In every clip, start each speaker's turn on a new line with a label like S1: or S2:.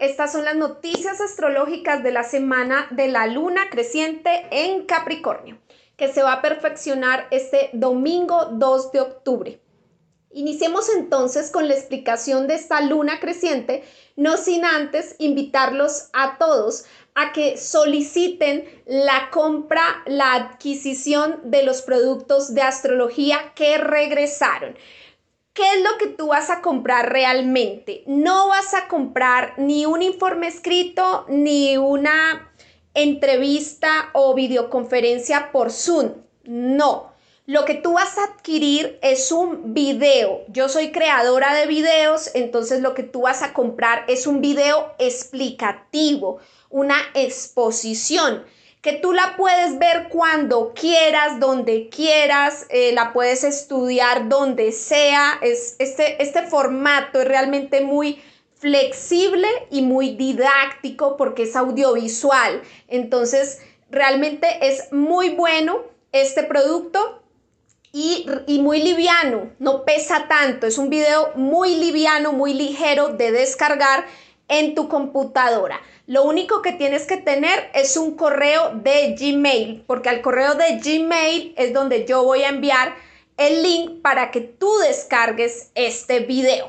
S1: Estas son las noticias astrológicas de la semana de la luna creciente en Capricornio, que se va a perfeccionar este domingo 2 de octubre. Iniciemos entonces con la explicación de esta luna creciente, no sin antes invitarlos a todos a que soliciten la compra, la adquisición de los productos de astrología que regresaron. ¿Qué es lo que tú vas a comprar realmente? No vas a comprar ni un informe escrito, ni una entrevista o videoconferencia por Zoom. No. Lo que tú vas a adquirir es un video. Yo soy creadora de videos, entonces lo que tú vas a comprar es un video explicativo, una exposición que tú la puedes ver cuando quieras, donde quieras, eh, la puedes estudiar donde sea. Es, este, este formato es realmente muy flexible y muy didáctico porque es audiovisual. Entonces, realmente es muy bueno este producto y, y, muy liviano, no pesa tanto. Es un video muy liviano, muy ligero de descargar en tu computadora. Lo único que tienes que tener es un correo de Gmail, porque al correo de Gmail es donde yo voy a enviar el link para que tú descargues este video.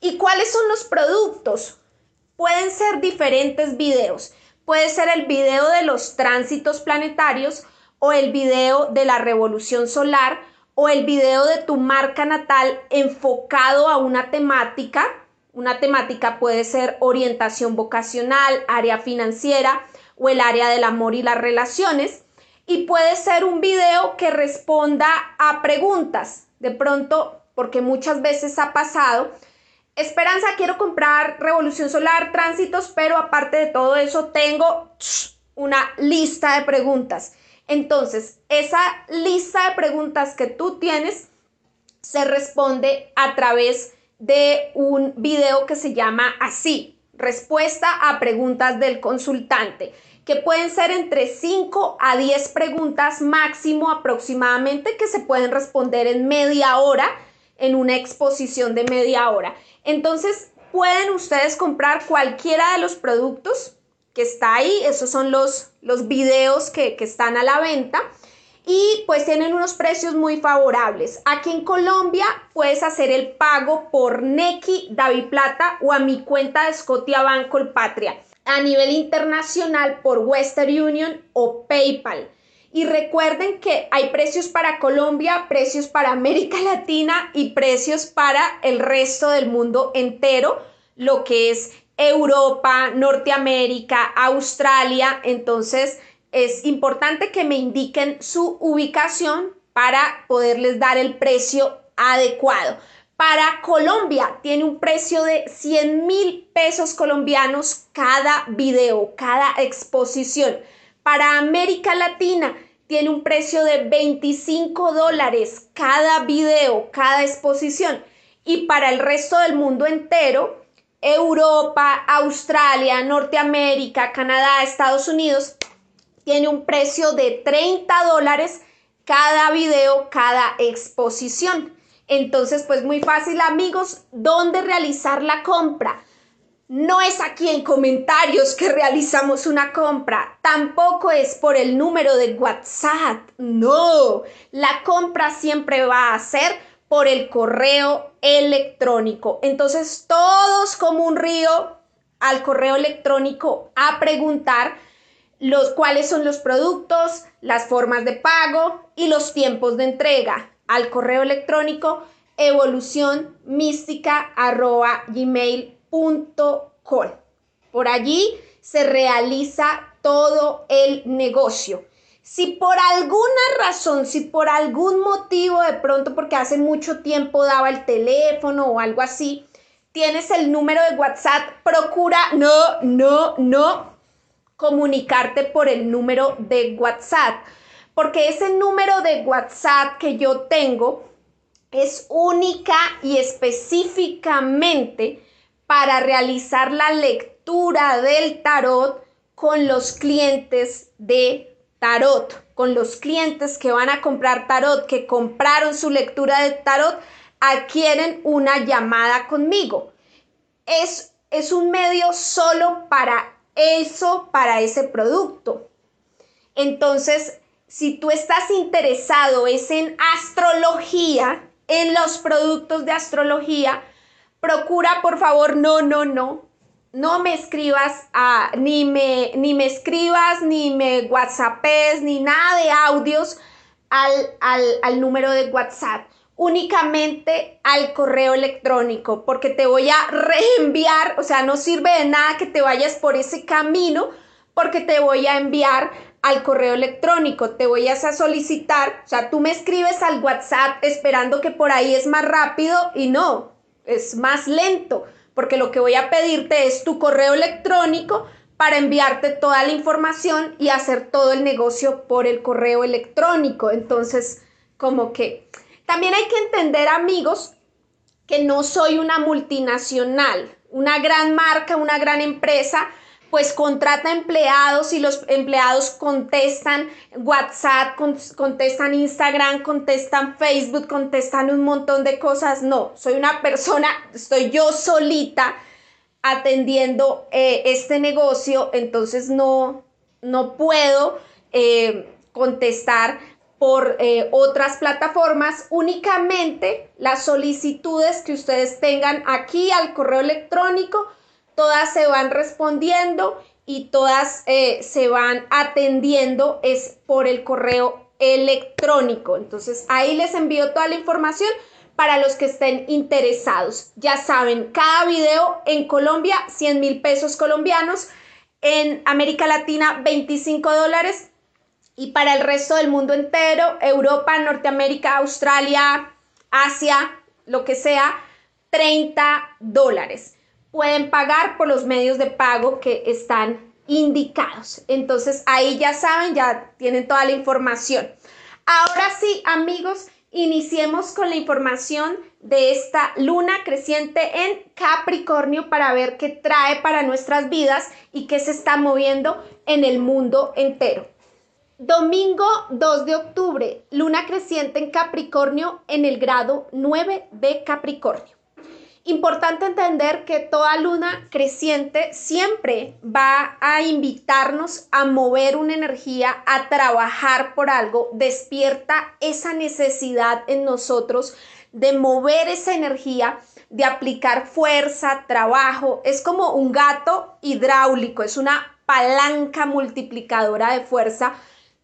S1: ¿Y cuáles son los productos? Pueden ser diferentes videos. Puede ser el video de los tránsitos planetarios o el video de la revolución solar o el video de tu marca natal enfocado a una temática una temática puede ser orientación vocacional, área financiera o el área del amor y las relaciones. Y puede ser un video que responda a preguntas. De pronto, porque muchas veces ha pasado, Esperanza, quiero comprar Revolución Solar, tránsitos, pero aparte de todo eso tengo una lista de preguntas. Entonces, esa lista de preguntas que tú tienes se responde a través de un video que se llama así, respuesta a preguntas del consultante, que pueden ser entre 5 a 10 preguntas máximo aproximadamente que se pueden responder en media hora, en una exposición de media hora. Entonces, pueden ustedes comprar cualquiera de los productos que está ahí, esos son los, los videos que, que están a la venta y pues tienen unos precios muy favorables. Aquí en Colombia puedes hacer el pago por Neki, David Plata o a mi cuenta de Scotia Banco Patria. A nivel internacional por Western Union o PayPal. Y recuerden que hay precios para Colombia, precios para América Latina y precios para el resto del mundo entero, lo que es Europa, Norteamérica, Australia. Entonces, es importante que me indiquen su ubicación para poderles dar el precio adecuado. Para Colombia tiene un precio de 100 mil pesos colombianos cada video, cada exposición. Para América Latina tiene un precio de 25 dólares cada video, cada exposición. Y para el resto del mundo entero, Europa, Australia, Norteamérica, Canadá, Estados Unidos, tiene un precio de 30 dólares cada video, cada exposición. Entonces, pues muy fácil amigos, ¿dónde realizar la compra? No es aquí en comentarios que realizamos una compra, tampoco es por el número de WhatsApp, no, la compra siempre va a ser por el correo electrónico. Entonces, todos como un río al correo electrónico a preguntar los cuáles son los productos, las formas de pago y los tiempos de entrega al correo electrónico evolucionmística.gmail.com. Por allí se realiza todo el negocio. Si por alguna razón, si por algún motivo de pronto, porque hace mucho tiempo daba el teléfono o algo así, tienes el número de WhatsApp, procura, no, no, no, comunicarte por el número de WhatsApp, porque ese número de WhatsApp que yo tengo es única y específicamente para realizar la lectura del tarot con los clientes de tarot, con los clientes que van a comprar tarot, que compraron su lectura de tarot, adquieren una llamada conmigo. Es es un medio solo para eso, para ese producto. Entonces, si tú estás interesado es en astrología, en los productos de astrología, procura por favor, no, no, no, no me escribas, a, ni, me, ni me escribas, ni me whatsappes, ni nada de audios al, al, al número de WhatsApp únicamente al correo electrónico, porque te voy a reenviar, o sea, no sirve de nada que te vayas por ese camino, porque te voy a enviar al correo electrónico, te voy a solicitar, o sea, tú me escribes al WhatsApp esperando que por ahí es más rápido y no, es más lento, porque lo que voy a pedirte es tu correo electrónico para enviarte toda la información y hacer todo el negocio por el correo electrónico. Entonces, como que también hay que entender, amigos, que no soy una multinacional, una gran marca, una gran empresa, pues contrata empleados y los empleados contestan WhatsApp, contestan Instagram, contestan Facebook, contestan un montón de cosas. No, soy una persona, estoy yo solita atendiendo eh, este negocio, entonces no, no puedo eh, contestar por eh, otras plataformas, únicamente las solicitudes que ustedes tengan aquí al correo electrónico, todas se van respondiendo y todas eh, se van atendiendo es por el correo electrónico. Entonces ahí les envío toda la información para los que estén interesados. Ya saben, cada video en Colombia, 100 mil pesos colombianos. En América Latina, 25 dólares y para el resto del mundo entero, Europa, Norteamérica, Australia, Asia, lo que sea, 30 dólares. Pueden pagar por los medios de pago que están indicados. Entonces ahí ya saben, ya tienen toda la información. Ahora sí, amigos, iniciemos con la información de esta luna creciente en Capricornio para ver qué trae para nuestras vidas y qué se está moviendo en el mundo entero. Domingo 2 de octubre, luna creciente en Capricornio en el grado 9 de Capricornio. Importante entender que toda luna creciente siempre va a invitarnos a mover una energía, a trabajar por algo, despierta esa necesidad en nosotros de mover esa energía, de aplicar fuerza, trabajo. Es como un gato hidráulico, es una palanca multiplicadora de fuerza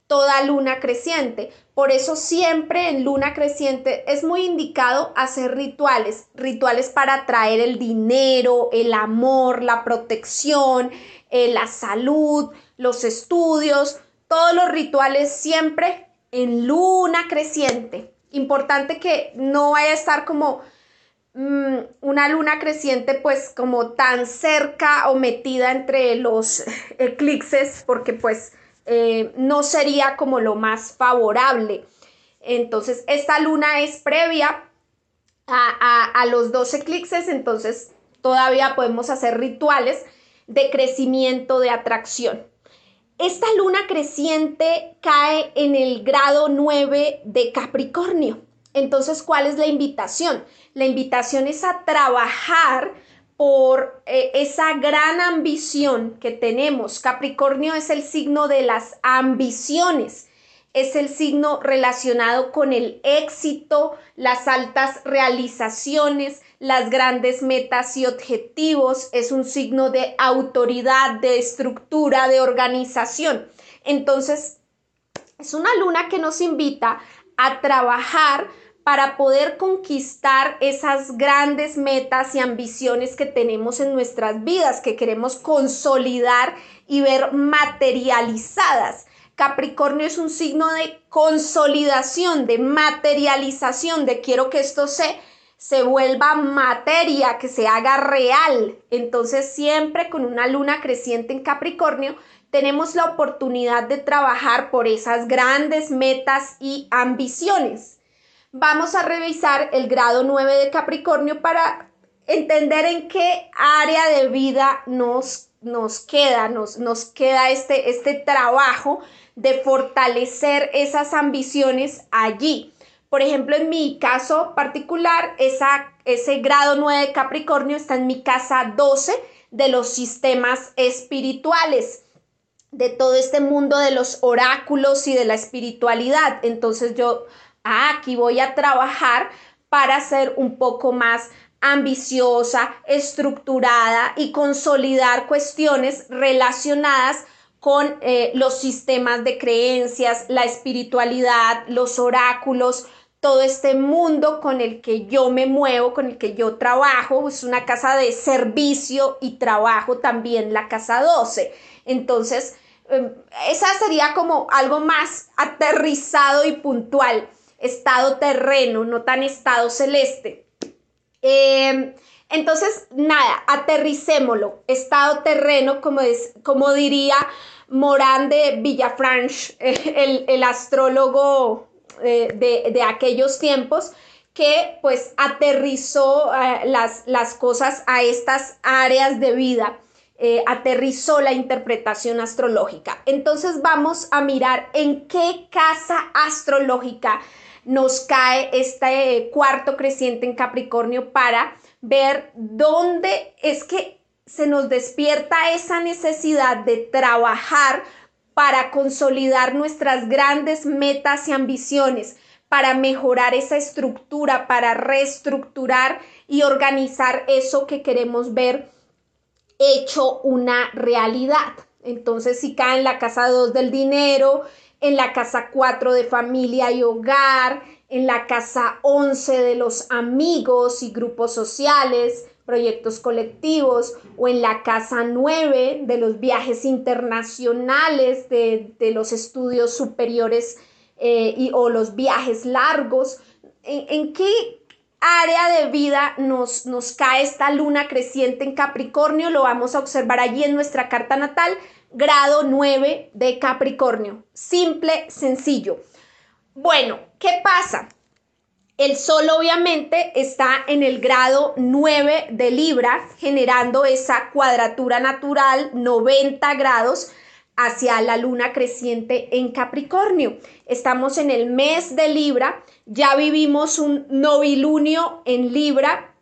S1: toda luna creciente. Por eso siempre en luna creciente es muy indicado hacer rituales, rituales para atraer el dinero, el amor, la protección, eh, la salud, los estudios, todos los rituales siempre en luna creciente. Importante que no vaya a estar como mm, una luna creciente pues como tan cerca o metida entre los eclipses porque pues eh, no sería como lo más favorable. Entonces, esta luna es previa a, los dos eclipses, entonces todavía podemos hacer rituales de crecimiento, de atracción. Esta luna creciente cae en el grado 9 de Capricornio. Entonces, ¿cuál es la invitación? La invitación es a trabajar por eh, esa gran ambición que tenemos. Capricornio es el signo de las ambiciones, es el signo relacionado con el éxito, las altas realizaciones, las grandes metas y objetivos, es un signo de autoridad, de estructura, de organización. Entonces, es una luna que nos invita a trabajar para poder conquistar esas grandes metas y ambiciones que tenemos en nuestras vidas, que queremos consolidar y ver materializadas. Capricornio es un signo de consolidación, de materialización, de quiero que esto se, se vuelva materia, que se haga real. Entonces siempre con una luna creciente en Capricornio tenemos la oportunidad de trabajar por esas grandes metas y ambiciones vamos a revisar el grado 9 de Capricornio para entender en qué área de vida nos, nos queda, nos, nos queda este, este trabajo de fortalecer esas ambiciones allí. Por ejemplo, en mi caso particular, esa, ese grado 9 de Capricornio está en mi casa 12 de los sistemas espirituales de todo este mundo de los oráculos y de la espiritualidad. Entonces yo ah, aquí voy a trabajar para ser un poco más ambiciosa, estructurada y consolidar cuestiones relacionadas con eh, los sistemas de creencias, la espiritualidad, los oráculos, todo este mundo con el que yo me muevo, con el que yo trabajo, es una casa de servicio y trabajo también la casa 12. Entonces, em, esa sería como algo más aterrizado y puntual, estado terreno, no tan estado celeste. Em, entonces, nada, aterricémoslo, estado terreno, como, es, como diría Morán de Villafranche, el, el astrólogo eh, de, aquellos tiempos que pues aterrizó eh, las, las, cosas a estas áreas de vida, eh, aterrizó la interpretación astrológica. Entonces vamos a mirar en qué casa astrológica nos cae este cuarto creciente en Capricornio para ver dónde es que se nos despierta esa necesidad de trabajar para consolidar nuestras grandes metas y ambiciones, para mejorar esa estructura, para reestructurar y organizar eso que queremos ver hecho una realidad. Entonces, si cae en la casa 2 del dinero, en la casa 4 de familia y hogar, en la casa 11 de los amigos y grupos sociales, proyectos colectivos o en la casa 9 de los viajes internacionales, de, los estudios superiores eh, y, o los viajes largos. ¿En, qué área de vida nos, nos cae esta luna creciente en Capricornio? Lo vamos a observar allí en nuestra carta natal, grado 9 de Capricornio. Simple, sencillo. Bueno, ¿qué pasa? El Sol obviamente está en el grado 9 de Libra, generando esa cuadratura natural 90 grados hacia la luna creciente en Capricornio. Estamos en el mes de Libra, ya vivimos un novilunio en Libra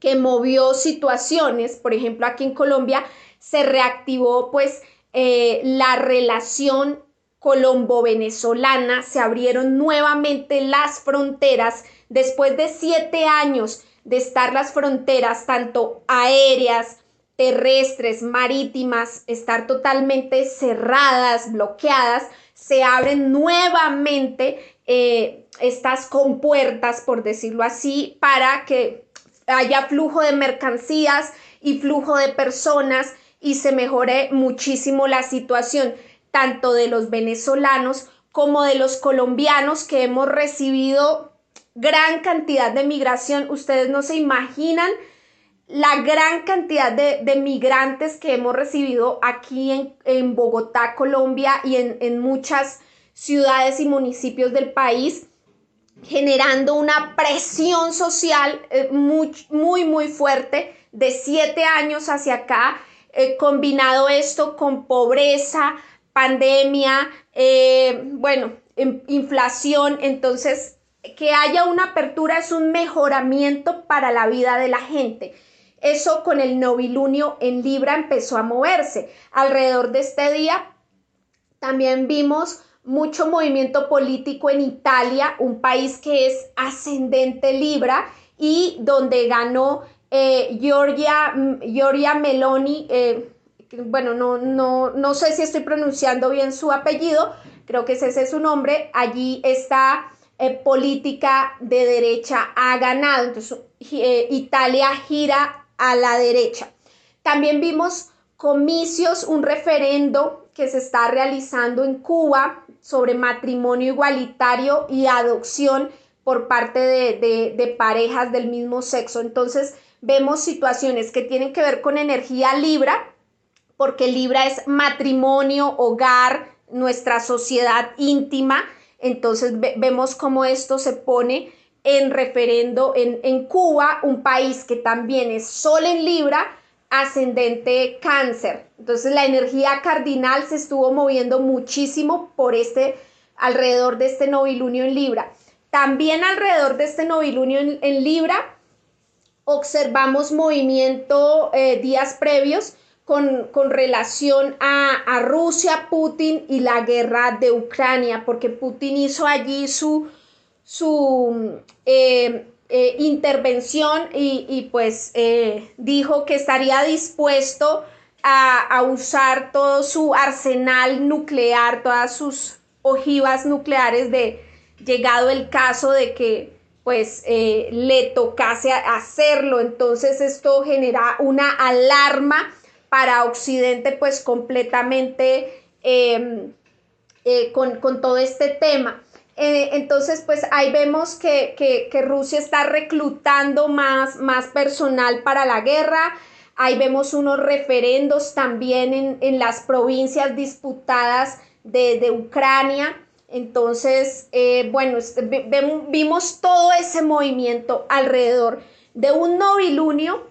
S1: que movió situaciones, por ejemplo aquí en Colombia se reactivó pues eh, la relación colombo-venezolana, se abrieron nuevamente las fronteras después de siete años de estar las fronteras, tanto aéreas, terrestres, marítimas, estar totalmente cerradas, bloqueadas, se abren nuevamente eh, estas compuertas, por decirlo así, para que haya flujo de mercancías y flujo de personas y se mejore muchísimo la situación tanto de los venezolanos como de los colombianos que hemos recibido gran cantidad de migración. Ustedes no se imaginan la gran cantidad de, migrantes que hemos recibido aquí en, Bogotá, Colombia y en, muchas ciudades y municipios del país, generando una presión social eh, muy, muy, muy fuerte de siete años hacia acá, eh, combinado esto con pobreza, pandemia, eh, bueno, inflación, entonces que haya una apertura es un mejoramiento para la vida de la gente. Eso con el novilunio en Libra empezó a moverse. Alrededor de este día también vimos mucho movimiento político en Italia, un país que es ascendente Libra y donde ganó eh, Giorgia, Giorgia Meloni, eh, bueno, no, no, no sé si estoy pronunciando bien su apellido, creo que ese es su nombre, allí esta eh, política de derecha ha ganado, entonces Italia gira a la derecha. También vimos comicios, un referendo que se está realizando en Cuba sobre matrimonio igualitario y adopción por parte de, de parejas del mismo sexo. Entonces vemos situaciones que tienen que ver con energía libra, porque Libra es matrimonio, hogar, nuestra sociedad íntima. Entonces vemos cómo esto se pone en referendo en, en, Cuba, un país que también es Sol en Libra, ascendente cáncer. Entonces la energía cardinal se estuvo moviendo muchísimo por este, alrededor de este novilunio en Libra. También alrededor de este novilunio en, Libra observamos movimiento eh, días previos con, relación a, Rusia, Putin y la guerra de Ucrania, porque Putin hizo allí su, su eh, eh, intervención y, pues dijo que estaría dispuesto a, a, usar todo su arsenal nuclear, todas sus ojivas nucleares de, llegado el caso de que pues eh, le tocase hacerlo. Entonces esto genera una alarma para Occidente pues completamente em, eh, con, todo este tema. Eh, entonces pues ahí vemos que, Rusia está reclutando más, más personal para la guerra. Ahí vemos unos referendos también en, las provincias disputadas de, de Ucrania. Entonces, eh, bueno, vimos todo ese movimiento alrededor de un novilunio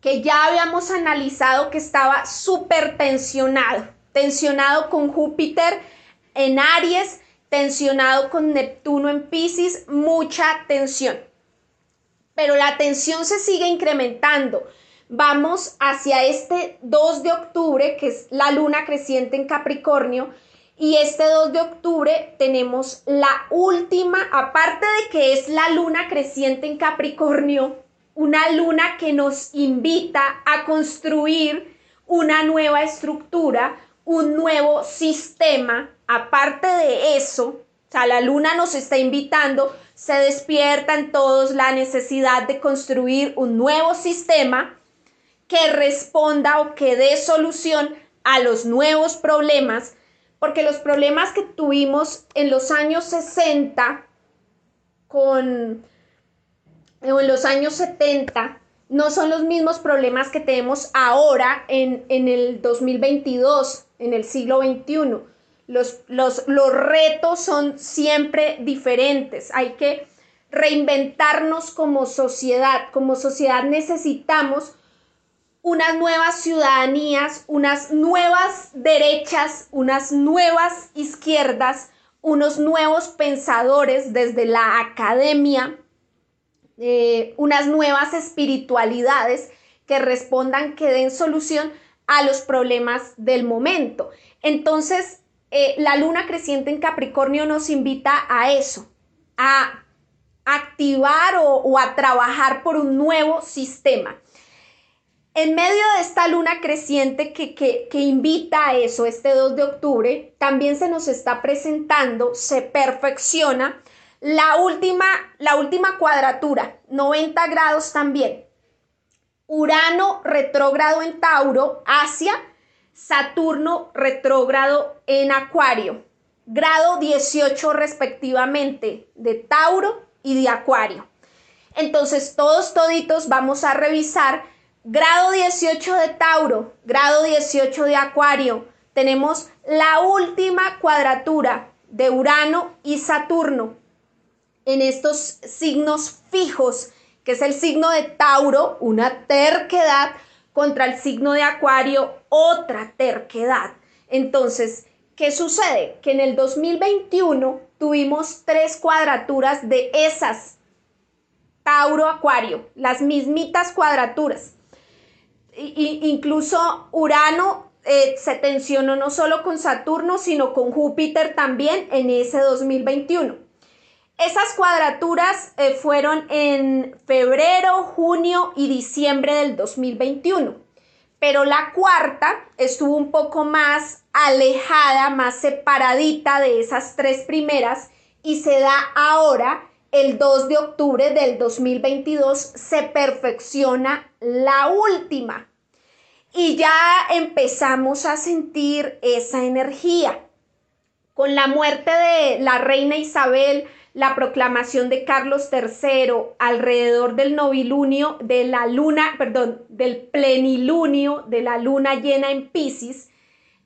S1: que ya habíamos analizado que estaba súper tensionado, tensionado con Júpiter en Aries, tensionado con Neptuno en Pisces, mucha tensión. Pero la tensión se sigue incrementando. Vamos hacia este 2 de octubre, que es la luna creciente en Capricornio, y este 2 de octubre tenemos la última, aparte de que es la luna creciente en Capricornio, una luna que nos invita a construir una nueva estructura, un nuevo sistema. Aparte de eso, o sea, la luna nos está invitando, se despierta en todos la necesidad de construir un nuevo sistema que responda o que dé solución a los nuevos problemas porque los problemas que tuvimos en los años 60 con, o en los años 70 no son los mismos problemas que tenemos ahora en, el 2022, en el siglo XXI. Los, los, los retos son siempre diferentes. Hay que reinventarnos como sociedad. Como sociedad necesitamos unas nuevas ciudadanías, unas nuevas derechas, unas nuevas izquierdas, unos nuevos pensadores desde la academia, eh, unas nuevas espiritualidades que respondan, que den solución a los problemas del momento. Entonces, eh, la luna creciente en Capricornio nos invita a eso, a activar o a trabajar por un nuevo sistema. En medio de esta luna creciente que, invita a eso, este 2 de octubre, también se nos está presentando, se perfecciona la última, la última cuadratura, 90 grados también. Urano retrógrado en Tauro hacia Saturno retrógrado en Acuario, grado 18 respectivamente de Tauro y de Acuario. Entonces todos toditos vamos a revisar Grado 18 de Tauro, grado 18 de Acuario. Tenemos la última cuadratura de Urano y Saturno en estos signos fijos, que es el signo de Tauro, una terquedad, contra el signo de Acuario, otra terquedad. Entonces, ¿qué sucede? Que en el 2021 tuvimos tres cuadraturas de esas. Tauro-Acuario, las mismitas cuadraturas incluso Urano eh, se tensionó no solo con Saturno, sino con Júpiter también en ese 2021. Esas cuadraturas eh, fueron en febrero, junio y diciembre del 2021. Pero la cuarta estuvo un poco más alejada, más separadita de esas tres primeras y se da ahora el 2 de octubre del 2022 se perfecciona la última y ya empezamos a sentir esa energía. Con la muerte de la reina Isabel, la proclamación de Carlos III alrededor del novilunio de la luna, perdón, del plenilunio de la luna llena en Pisces,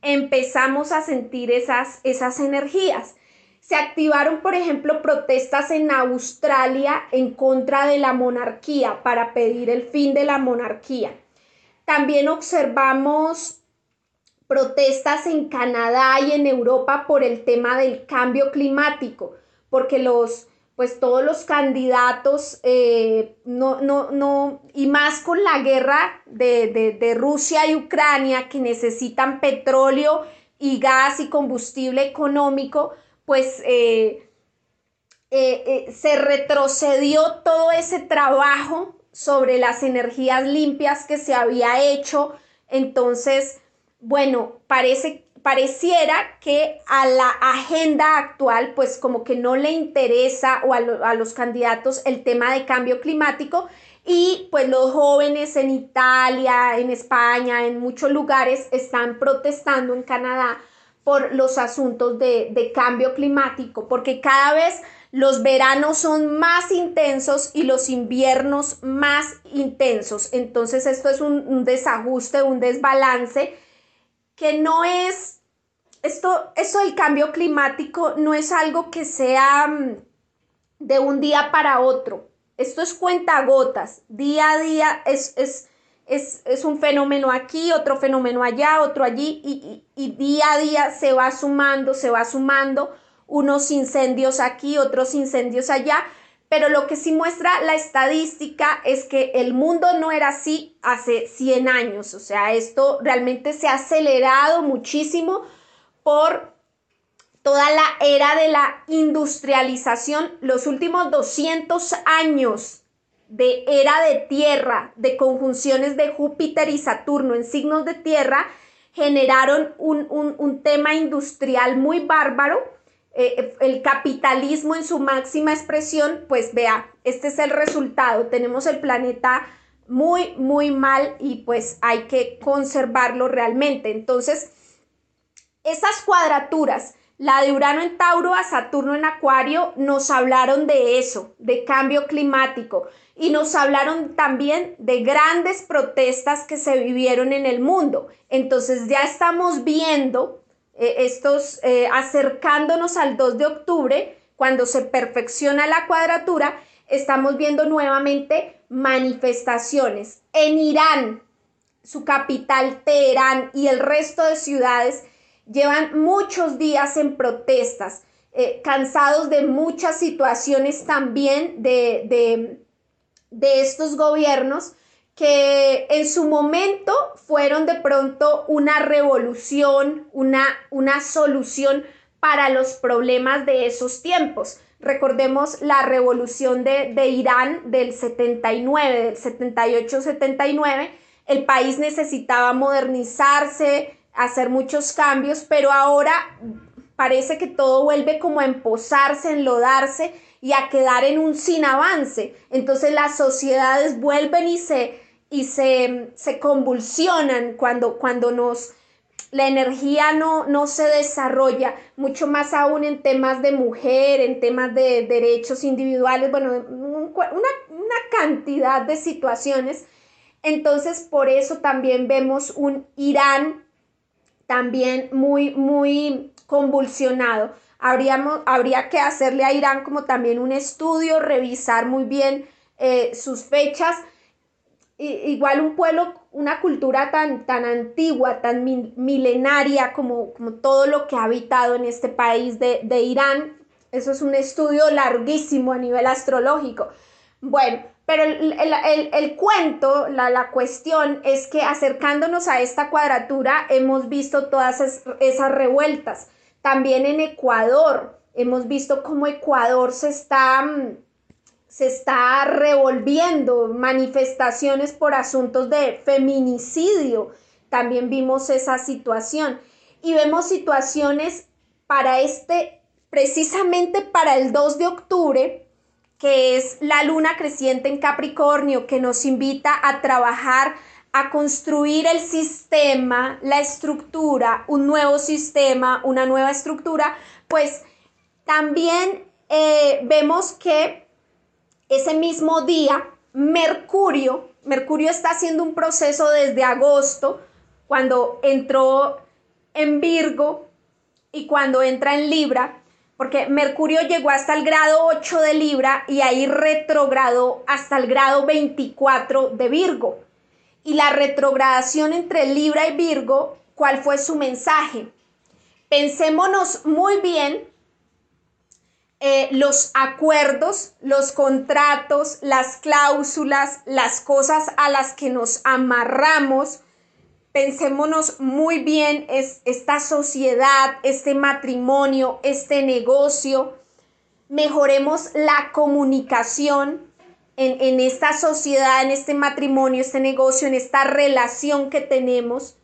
S1: empezamos a sentir esas, esas energías. Se activaron, por ejemplo, protestas en Australia en contra de la monarquía para pedir el fin de la monarquía. También observamos protestas en Canadá y en Europa por el tema del cambio climático, porque los pues todos los candidatos, eh, no, no, no, y más con la guerra de, Rusia y Ucrania que necesitan petróleo y gas y combustible económico, pues eh, eh, se retrocedió todo ese trabajo sobre las energías limpias que se había hecho. Entonces, bueno, parece pareciera que a la agenda actual, pues como que no le interesa o a, los candidatos el tema de cambio climático y pues los jóvenes en Italia, en España, en muchos lugares están protestando en Canadá por los asuntos de, de cambio climático, porque cada vez los veranos son más intensos y los inviernos más intensos. Entonces esto es un, desajuste, un desbalance que no es, esto, eso del cambio climático no es algo que sea mm, de un día para otro. Esto es cuentagotas, día a día es, es, es, un fenómeno aquí, otro fenómeno allá, otro allí, y, y día a día se va sumando, se va sumando unos incendios aquí, otros incendios allá, pero lo que sí muestra la estadística es que el mundo no era así hace 100 años. O sea, esto realmente se ha acelerado muchísimo por toda la era de la industrialización. Los últimos 200 años de era de tierra, de conjunciones de Júpiter y Saturno en signos de tierra, generaron un, un tema industrial muy bárbaro eh, el capitalismo en su máxima expresión, pues vea, este es el resultado. Tenemos el planeta muy, muy mal y pues hay que conservarlo realmente. Entonces, esas cuadraturas, la de Urano en Tauro a Saturno en Acuario, nos hablaron de eso, de cambio climático. Y nos hablaron también de grandes protestas que se vivieron en el mundo. Entonces ya estamos viendo eh, estos, eh, acercándonos al 2 de octubre, cuando se perfecciona la cuadratura, estamos viendo nuevamente manifestaciones. En Irán, su capital Teherán y el resto de ciudades llevan muchos días en protestas, eh, cansados de muchas situaciones también de, de, de estos gobiernos que en su momento fueron de pronto una revolución, una, una solución para los problemas de esos tiempos. Recordemos la revolución de, de Irán del 79, del 78-79. El país necesitaba modernizarse, hacer muchos cambios, pero ahora parece que todo vuelve como a emposarse, enlodarse y a quedar en un sin avance. Entonces las sociedades vuelven y se, y se, convulsionan cuando, cuando nos, la energía no, no se desarrolla, mucho más aún en temas de mujer, en temas de derechos individuales, bueno, una, una cantidad de situaciones. Entonces, por eso también vemos un Irán también muy, muy convulsionado. Habríamos, habría que hacerle a Irán como también un estudio, revisar muy bien eh, sus fechas igual un pueblo, una cultura tan, tan antigua, tan milenaria como, como, todo lo que ha habitado en este país de, Irán. Eso es un estudio larguísimo a nivel astrológico. Bueno, pero el, cuento, la, la, cuestión es que acercándonos a esta cuadratura hemos visto todas esas revueltas. También en Ecuador hemos visto cómo Ecuador se está mm, se está revolviendo manifestaciones por asuntos de feminicidio. También vimos esa situación. Y vemos situaciones para este, precisamente para el 2 de octubre, que es la luna creciente en Capricornio, que nos invita a trabajar, a construir el sistema, la estructura, un nuevo sistema, una nueva estructura, pues también eh, vemos que ese mismo día, Mercurio, Mercurio está haciendo un proceso desde agosto, cuando entró en Virgo y cuando entra en Libra, porque Mercurio llegó hasta el grado 8 de Libra y ahí retrogradó hasta el grado 24 de Virgo. Y la retrogradación entre Libra y Virgo, ¿cuál fue su mensaje? Pensémonos muy bien eh, los acuerdos, los contratos, las cláusulas, las cosas a las que nos amarramos. Pensémonos muy bien, es esta sociedad, este matrimonio, este negocio. Mejoremos la comunicación en, en esta sociedad, en este matrimonio, este negocio, en esta relación que tenemos.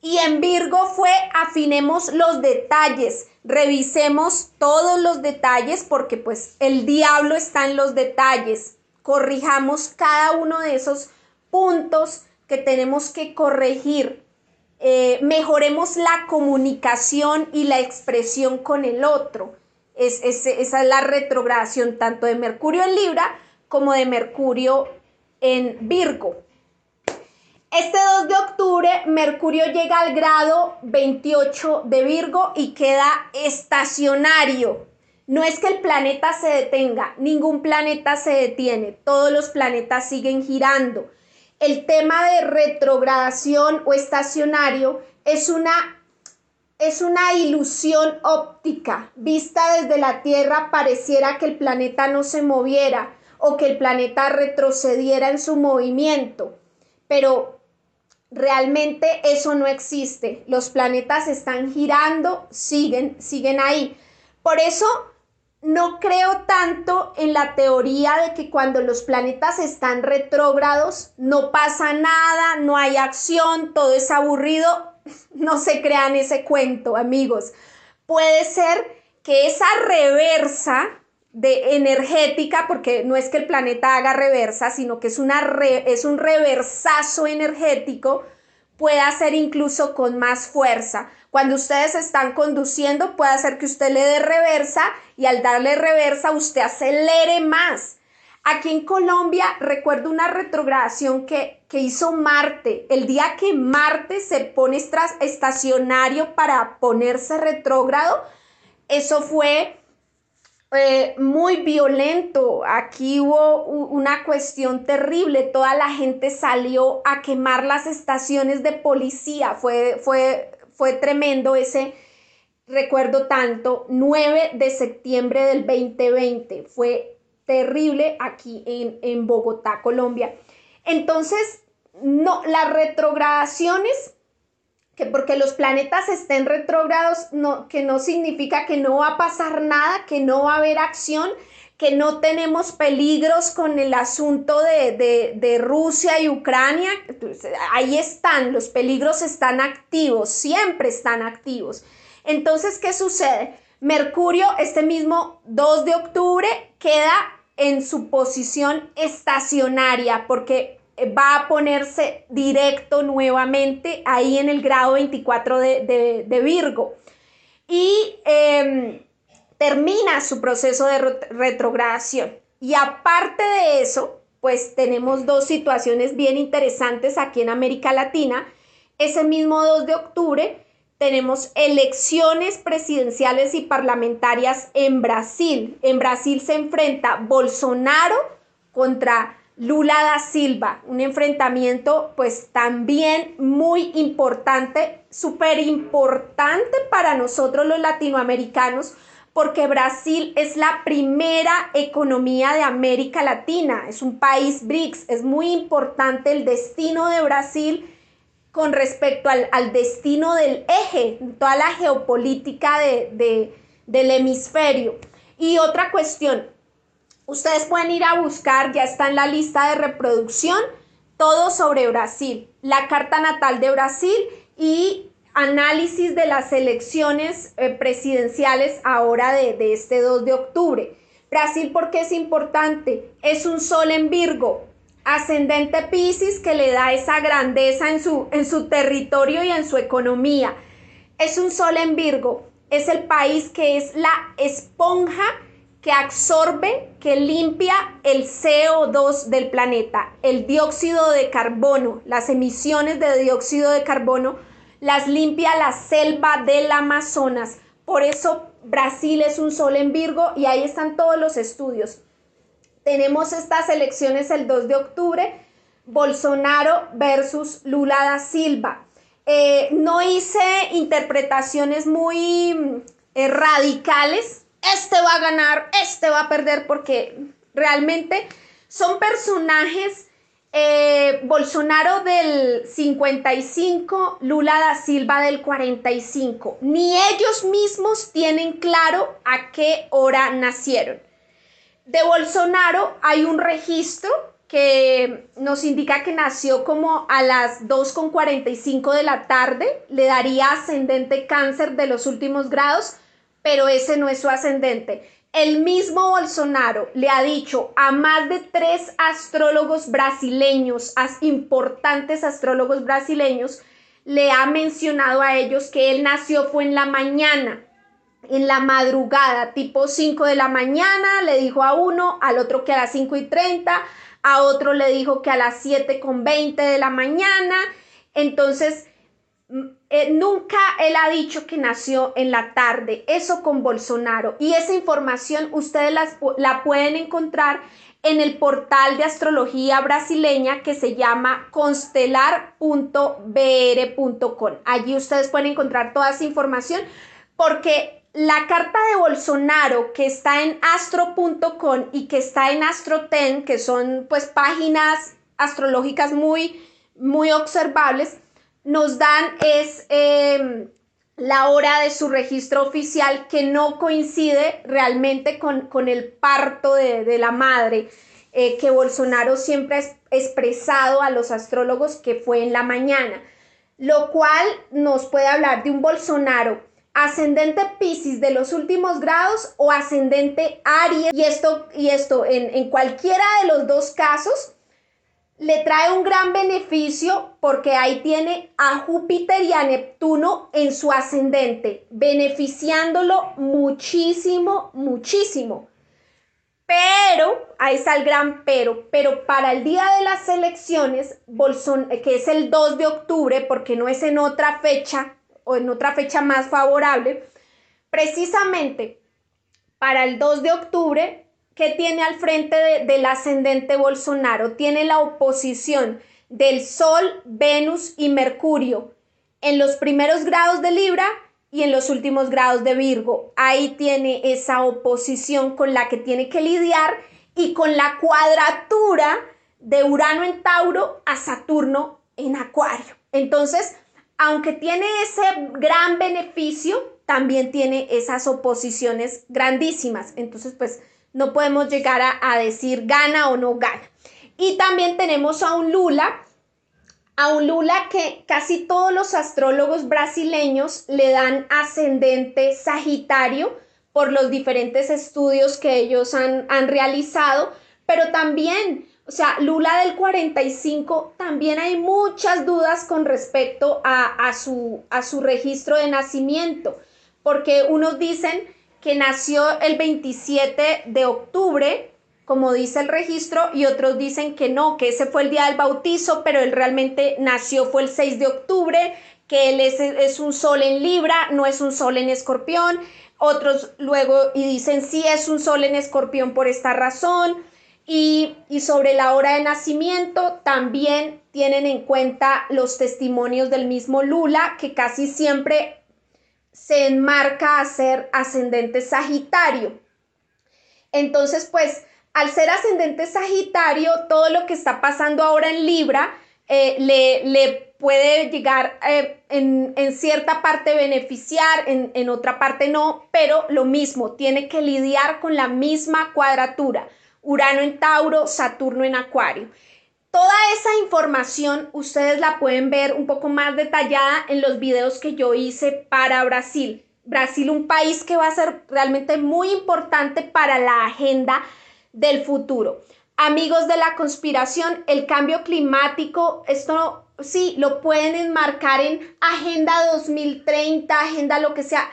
S1: Y en Virgo fue afinemos los detalles, revisemos todos los detalles porque pues el diablo está en los detalles. Corrijamos cada uno de esos puntos que tenemos que corregir. Eh, mejoremos la comunicación y la expresión con el otro. Es, esa es la retrogradación tanto de Mercurio en Libra como de Mercurio en Virgo. Este 2 de octubre, Mercurio llega al grado 28 de Virgo y queda estacionario. No es que el planeta se detenga, ningún planeta se detiene, todos los planetas siguen girando. El tema de retrogradación o estacionario es una, es una ilusión óptica. Vista desde la Tierra pareciera que el planeta no se moviera o que el planeta retrocediera en su movimiento. Pero realmente eso no existe. Los planetas están girando, siguen, siguen ahí. Por eso no creo tanto en la teoría de que cuando los planetas están retrógrados no pasa nada, no hay acción, todo es aburrido. No se crean ese cuento, amigos. Puede ser que esa reversa de energética, porque no es que el planeta haga reversa, sino que es, una es un reversazo energético, puede hacer incluso con más fuerza. Cuando ustedes están conduciendo, puede hacer que usted le dé reversa y al darle reversa usted acelere más. Aquí en Colombia recuerdo una retrogradación que, que hizo Marte. El día que Marte se pone estacionario para ponerse retrógrado, eso fue eh, muy violento. Aquí hubo una cuestión terrible. Toda la gente salió a quemar las estaciones de policía. Fue, fue, fue tremendo ese, recuerdo tanto, 9 de septiembre del 2020. Fue terrible aquí en, en Bogotá, Colombia. Entonces, no, las retrogradaciones que porque los planetas estén retrógrados, no, que no significa que no va a pasar nada, que no va a haber acción, que no tenemos peligros con el asunto de, de Rusia y Ucrania. Pues, ahí están, los peligros están activos, siempre están activos. Entonces, ¿qué sucede? Mercurio, este mismo 2 de octubre, queda en su posición estacionaria porque va a ponerse directo nuevamente ahí en el grado 24 de, Virgo. Y em, termina su proceso de retrogradación. Y aparte de eso, pues tenemos dos situaciones bien interesantes aquí en América Latina. Ese mismo 2 de octubre tenemos elecciones presidenciales y parlamentarias en Brasil. En Brasil se enfrenta Bolsonaro contra Lula da Silva, un enfrentamiento pues también muy importante, súper importante para nosotros los latinoamericanos, porque Brasil es la primera economía de América Latina, es un país BRICS, es muy importante el destino de Brasil con respecto al, destino del eje, toda la geopolítica de, del hemisferio. Y otra cuestión, Ustedes pueden ir a buscar, ya está en la lista de reproducción, todo sobre Brasil, la carta natal de Brasil y análisis de las elecciones eh, presidenciales ahora de, este 2 de octubre. Brasil, ¿por qué es importante? Es un sol en Virgo, ascendente Pisces que le da esa grandeza en su, en su territorio y en su economía. Es un sol en Virgo, es el país que es la esponja que absorbe, que limpia el CO2 del planeta, el dióxido de carbono, las emisiones de dióxido de carbono, las limpia la selva del Amazonas. Por eso Brasil es un sol en Virgo y ahí están todos los estudios. Tenemos estas elecciones el 2 de octubre, Bolsonaro versus Lula da Silva. Eh, no hice interpretaciones muy eh, radicales este va a ganar, este va a perder, porque realmente son personajes eh, Bolsonaro del 55, Lula da Silva del 45. Ni ellos mismos tienen claro a qué hora nacieron. De Bolsonaro hay un registro que nos indica que nació como a las 2.45 de la tarde, le daría ascendente cáncer de los últimos grados, pero ese no es su ascendente. El mismo Bolsonaro le ha dicho a más de tres astrólogos brasileños, importantes astrólogos brasileños, le ha mencionado a ellos que él nació fue en la mañana, en la madrugada, tipo 5 de la mañana, le dijo a uno, al otro que a las 5 y 30, a otro le dijo que a las 7 con 20 de la mañana. Entonces, eh, nunca él ha dicho que nació en la tarde, eso con Bolsonaro. Y esa información ustedes la pueden encontrar en el portal de astrología brasileña que se llama constelar.br.com. Allí ustedes pueden encontrar toda esa información porque la carta de Bolsonaro que está en astro.com y que está en astroten, que son pues páginas astrológicas muy, muy observables, nos dan es em, la hora de su registro oficial que no coincide realmente con, el parto de, la madre, eh, que Bolsonaro siempre ha expresado a los astrólogos que fue en la mañana, lo cual nos puede hablar de un Bolsonaro ascendente Pisces de los últimos grados o ascendente Aries. Y esto y esto en, en cualquiera de los dos casos le trae un gran beneficio porque ahí tiene a Júpiter y a Neptuno en su ascendente, beneficiándolo muchísimo, muchísimo. Pero, ahí está el gran pero, pero para el día de las elecciones, Bolson, que es el 2 de octubre, porque no es en otra fecha o en otra fecha más favorable, precisamente para el 2 de octubre ¿Qué tiene al frente del ascendente Bolsonaro? Tiene la oposición del Sol, Venus y Mercurio en los primeros grados de Libra y en los últimos grados de Virgo. Ahí tiene esa oposición con la que tiene que lidiar y con la cuadratura de Urano en Tauro a Saturno en Acuario. Entonces, aunque tiene ese gran beneficio, también tiene esas oposiciones grandísimas. Entonces, pues no podemos llegar a, decir gana o no gana. Y también tenemos a un Lula, a un Lula que casi todos los astrólogos brasileños le dan ascendente Sagitario por los diferentes estudios que ellos han, han realizado, pero también, o sea, Lula del 45, también hay muchas dudas con respecto a, a, su, a su registro de nacimiento, porque unos dicen que nació el 27 de octubre, como dice el registro, y otros dicen que no, que ese fue el día del bautizo, pero él realmente nació fue el 6 de octubre, que él es, un sol en Libra, no es un sol en escorpión. Otros luego y dicen sí es un sol en escorpión por esta razón. Y, y, sobre la hora de nacimiento también tienen en cuenta los testimonios del mismo Lula, que casi siempre se enmarca a ser ascendente Sagitario. Entonces, pues, al ser ascendente Sagitario, todo lo que está pasando ahora en Libra eh, le, le, puede llegar eh, en, en, cierta parte beneficiar, en, en otra parte no, pero lo mismo, tiene que lidiar con la misma cuadratura. Urano en Tauro, Saturno en Acuario. Toda esa información ustedes la pueden ver un poco más detallada en los videos que yo hice para Brasil. Brasil, un país que va a ser realmente muy importante para la agenda del futuro. Amigos de la conspiración, el cambio climático, esto sí, lo pueden enmarcar en Agenda 2030, Agenda lo que sea,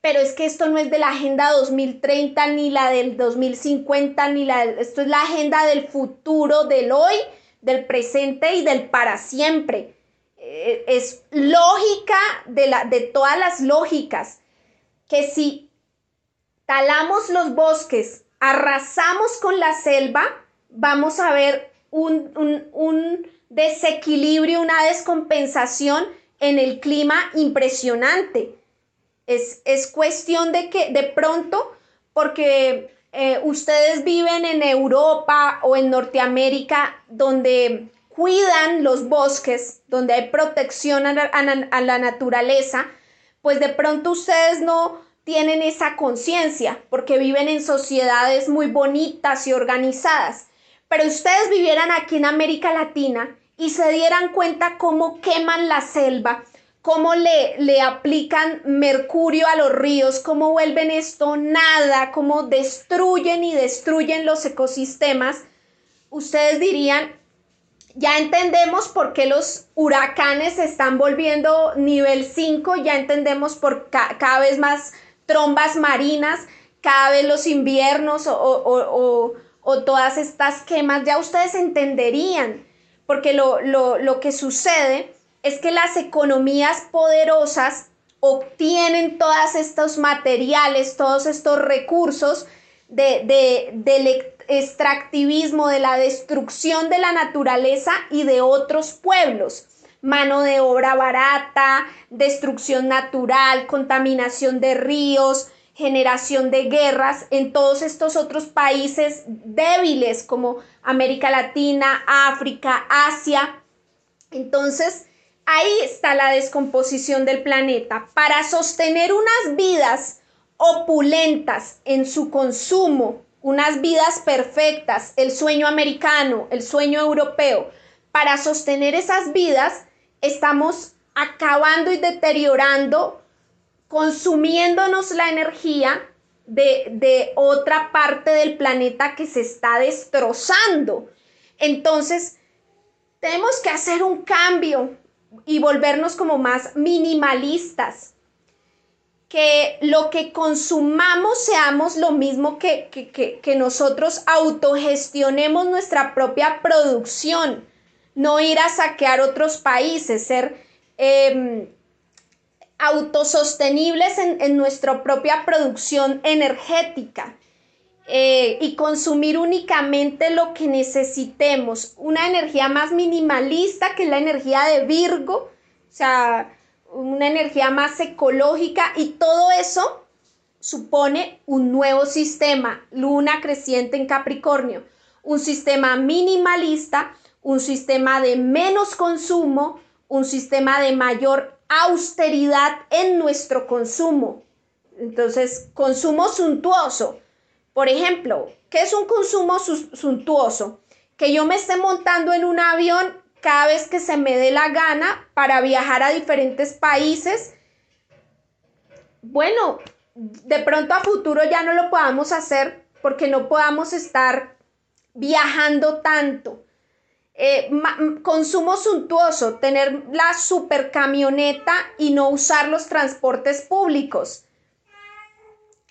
S1: pero es que esto no es de la Agenda 2030 ni la del 2050, ni la, esto es la agenda del futuro, del hoy del presente y del para siempre. Eh, es lógica de, la, de todas las lógicas que si talamos los bosques, arrasamos con la selva, vamos a ver un, un desequilibrio, una descompensación en el clima impresionante. Es, es, cuestión de que de pronto porque eh, ustedes viven en Europa o en Norteamérica donde cuidan los bosques, donde hay protección a la, naturaleza, pues de pronto ustedes no tienen esa conciencia porque viven en sociedades muy bonitas y organizadas. Pero ustedes vivieran aquí en América Latina y se dieran cuenta cómo queman la selva, cómo le, le aplican mercurio a los ríos, cómo vuelven esto nada, cómo destruyen y destruyen los ecosistemas, ustedes dirían, ya entendemos por qué los huracanes se están volviendo nivel 5, ya entendemos por cada vez más trombas marinas, cada vez los inviernos o, todas estas quemas, ya ustedes entenderían, porque lo, lo que sucede es que las economías poderosas obtienen todos estos materiales, todos estos recursos de, del extractivismo, de la destrucción de la naturaleza y de otros pueblos. Mano de obra barata, destrucción natural, contaminación de ríos, generación de guerras en todos estos otros países débiles como América Latina, África, Asia. Entonces, Ahí está la descomposición del planeta. Para sostener unas vidas opulentas en su consumo, unas vidas perfectas, el sueño americano, el sueño europeo, para sostener esas vidas estamos acabando y deteriorando, consumiéndonos la energía de, de, otra parte del planeta que se está destrozando. Entonces, tenemos que hacer un cambio y volvernos como más minimalistas. Que lo que consumamos seamos lo mismo que, que, nosotros autogestionemos nuestra propia producción, no ir a saquear otros países, ser em, autosostenibles en, en nuestra propia producción energética. Eh, y consumir únicamente lo que necesitemos. Una energía más minimalista que es la energía de Virgo, o sea, una energía más ecológica y todo eso supone un nuevo sistema, luna creciente en Capricornio, un sistema minimalista, un sistema de menos consumo, un sistema de mayor austeridad en nuestro consumo. Entonces, consumo suntuoso, por ejemplo, ¿qué es un consumo suntuoso? Que yo me esté montando en un avión cada vez que se me dé la gana para viajar a diferentes países. Bueno, de pronto a futuro ya no lo podamos hacer porque no podamos estar viajando tanto. Eh, consumo suntuoso, tener la super camioneta y no usar los transportes públicos.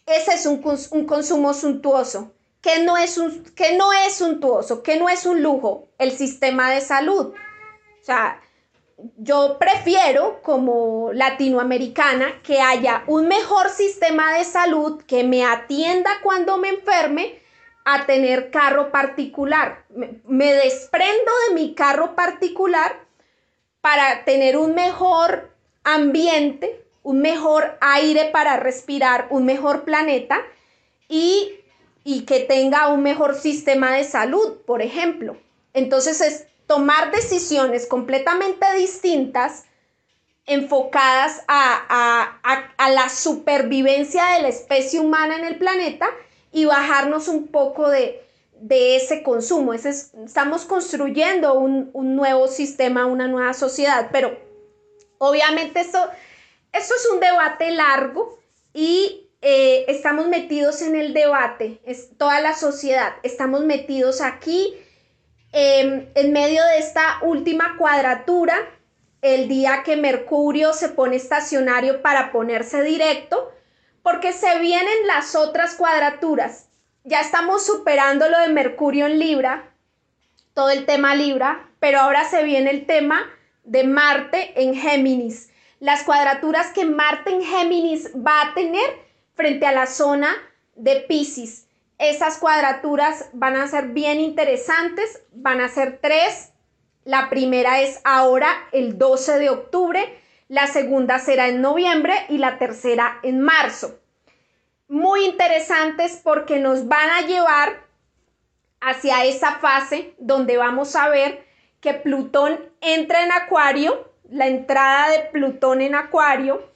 S1: Ese es un, consumo suntuoso. ¿Qué no, es un, que no es suntuoso? ¿Qué no es un lujo? El sistema de salud. O sea, yo prefiero como latinoamericana que haya un mejor sistema de salud que me atienda cuando me enferme a tener carro particular. me desprendo de mi carro particular para tener un mejor ambiente un mejor aire para respirar, un mejor planeta y, que tenga un mejor sistema de salud, por ejemplo. Entonces es tomar decisiones completamente distintas enfocadas a, la supervivencia de la especie humana en el planeta y bajarnos un poco de, ese consumo. estamos construyendo un, un, nuevo sistema, una nueva sociedad, pero obviamente esto esto es un debate largo y eh, estamos metidos en el debate, es toda la sociedad, estamos metidos aquí em, en medio de esta última cuadratura, el día que Mercurio se pone estacionario para ponerse directo, porque se vienen las otras cuadraturas. Ya estamos superando lo de Mercurio en Libra, todo el tema Libra, pero ahora se viene el tema de Marte en Géminis las cuadraturas que Marte en Géminis va a tener frente a la zona de Pisces. Esas cuadraturas van a ser bien interesantes, van a ser tres. La primera es ahora, el 12 de octubre, la segunda será en noviembre y la tercera en marzo. muy interesantes porque nos van a llevar hacia esa fase donde vamos a ver que Plutón entra en Acuario, la entrada de Plutón en Acuario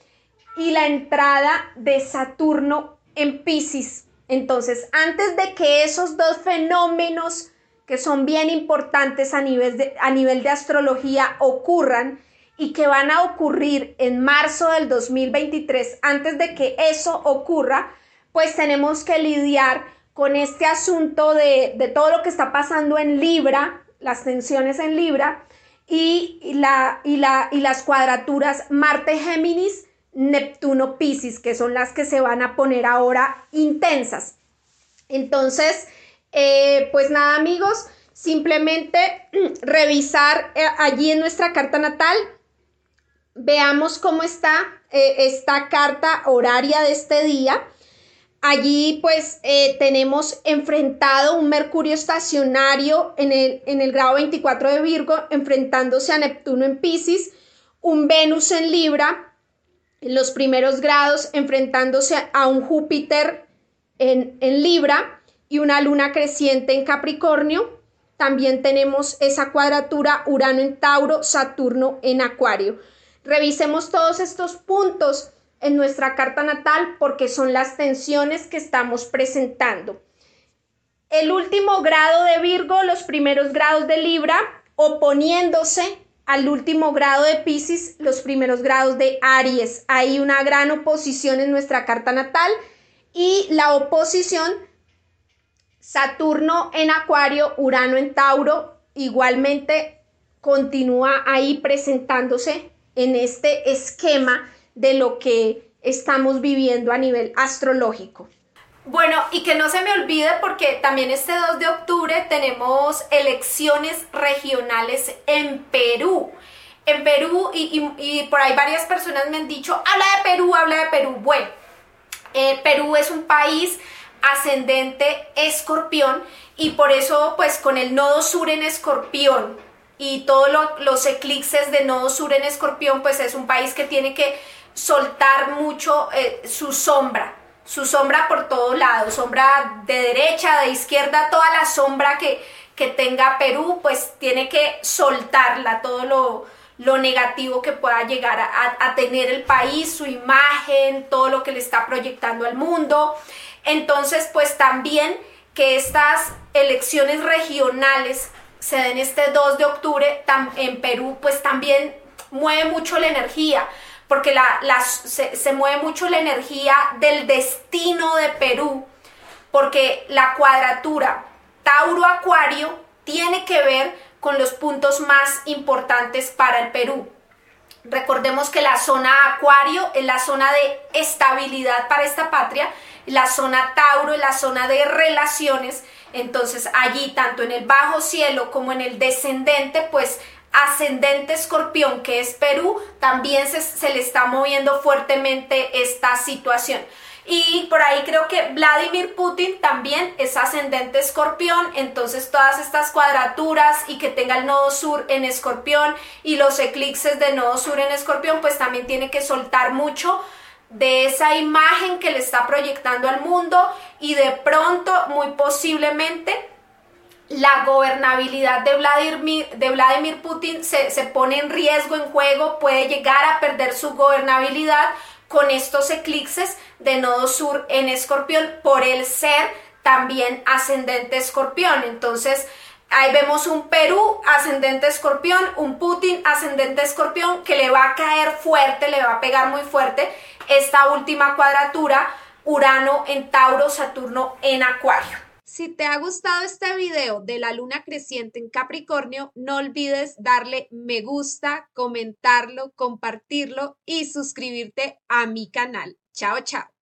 S1: y la entrada de Saturno en Pisces. Entonces, antes de que esos dos fenómenos que son bien importantes a nivel de, a nivel de astrología ocurran y que van a ocurrir en marzo del 2023, antes de que eso ocurra, pues tenemos que lidiar con este asunto de, de todo lo que está pasando en Libra, las tensiones en Libra y, la, y, la, y las cuadraturas Marte-Géminis, Neptuno-Piscis, que son las que se van a poner ahora intensas. Entonces, eh, pues nada amigos, simplemente revisar eh, allí en nuestra carta natal, veamos cómo está eh, esta carta horaria de este día. Allí pues tenemos enfrentado un Mercurio estacionario en el, en el grado 24 de Virgo, enfrentándose a Neptuno en Pisces, un Venus en Libra, en los primeros grados, enfrentándose a un Júpiter en, en Libra, y una luna creciente en Capricornio. También tenemos esa cuadratura Urano en Tauro, Saturno en Acuario. Revisemos todos estos puntos en nuestra carta natal porque son las tensiones que estamos presentando. El último grado de Virgo, los primeros grados de Libra, oponiéndose al último grado de Pisces, los primeros grados de Aries. Hay una gran oposición en nuestra carta natal y la oposición Saturno en Acuario, Urano en Tauro, igualmente continúa ahí presentándose en este esquema de lo que estamos viviendo a nivel astrológico.
S2: Bueno, y que no se me olvide porque también este 2 de octubre tenemos elecciones regionales en Perú. En Perú, y, por ahí varias personas me han dicho, habla de Perú, habla de Perú. Bueno, eh, Perú es un país ascendente escorpión y por eso pues con el nodo sur en escorpión y todos los eclipses de nodo sur en escorpión pues es un país que tiene que soltar mucho eh, su sombra, su sombra por todo lado, sombra de derecha, de izquierda, toda la sombra que, que tenga Perú pues tiene que soltarla, todo lo, lo negativo que pueda llegar a, a, tener el país, su imagen, todo lo que le está proyectando al mundo. Entonces, pues también que estas elecciones regionales se den este 2 de octubre en Perú, pues también mueve mucho la energía, porque se, se mueve mucho la energía del destino de Perú, porque la cuadratura Tauro-Acuario tiene que ver con los puntos más importantes para el Perú. Recordemos que la zona Acuario es la zona de estabilidad para esta patria la zona Tauro, la zona de relaciones, entonces allí tanto en el bajo cielo como en el descendente, pues ascendente escorpión que es Perú, también se, se le está moviendo fuertemente esta situación. Y por ahí creo que Vladimir Putin también es ascendente escorpión, entonces todas estas cuadraturas y que tenga el nodo sur en escorpión y los eclipses de nodo sur en escorpión, pues también tiene que soltar mucho de esa imagen que le está proyectando al mundo y de pronto, muy posiblemente, la gobernabilidad de Vladimir, Putin se, se, pone en riesgo, en juego, puede llegar a perder su gobernabilidad con estos eclipses de nodo sur en escorpión por el ser también ascendente escorpión. Entonces, Ahí vemos un Perú ascendente escorpión, un Putin ascendente escorpión que le va a caer fuerte, le va a pegar muy fuerte esta última cuadratura, Urano en Tauro, Saturno en Acuario.
S1: Si te ha gustado este video de la luna creciente en Capricornio, no olvides darle me gusta, comentarlo, compartirlo y suscribirte a mi canal. Chao, chao.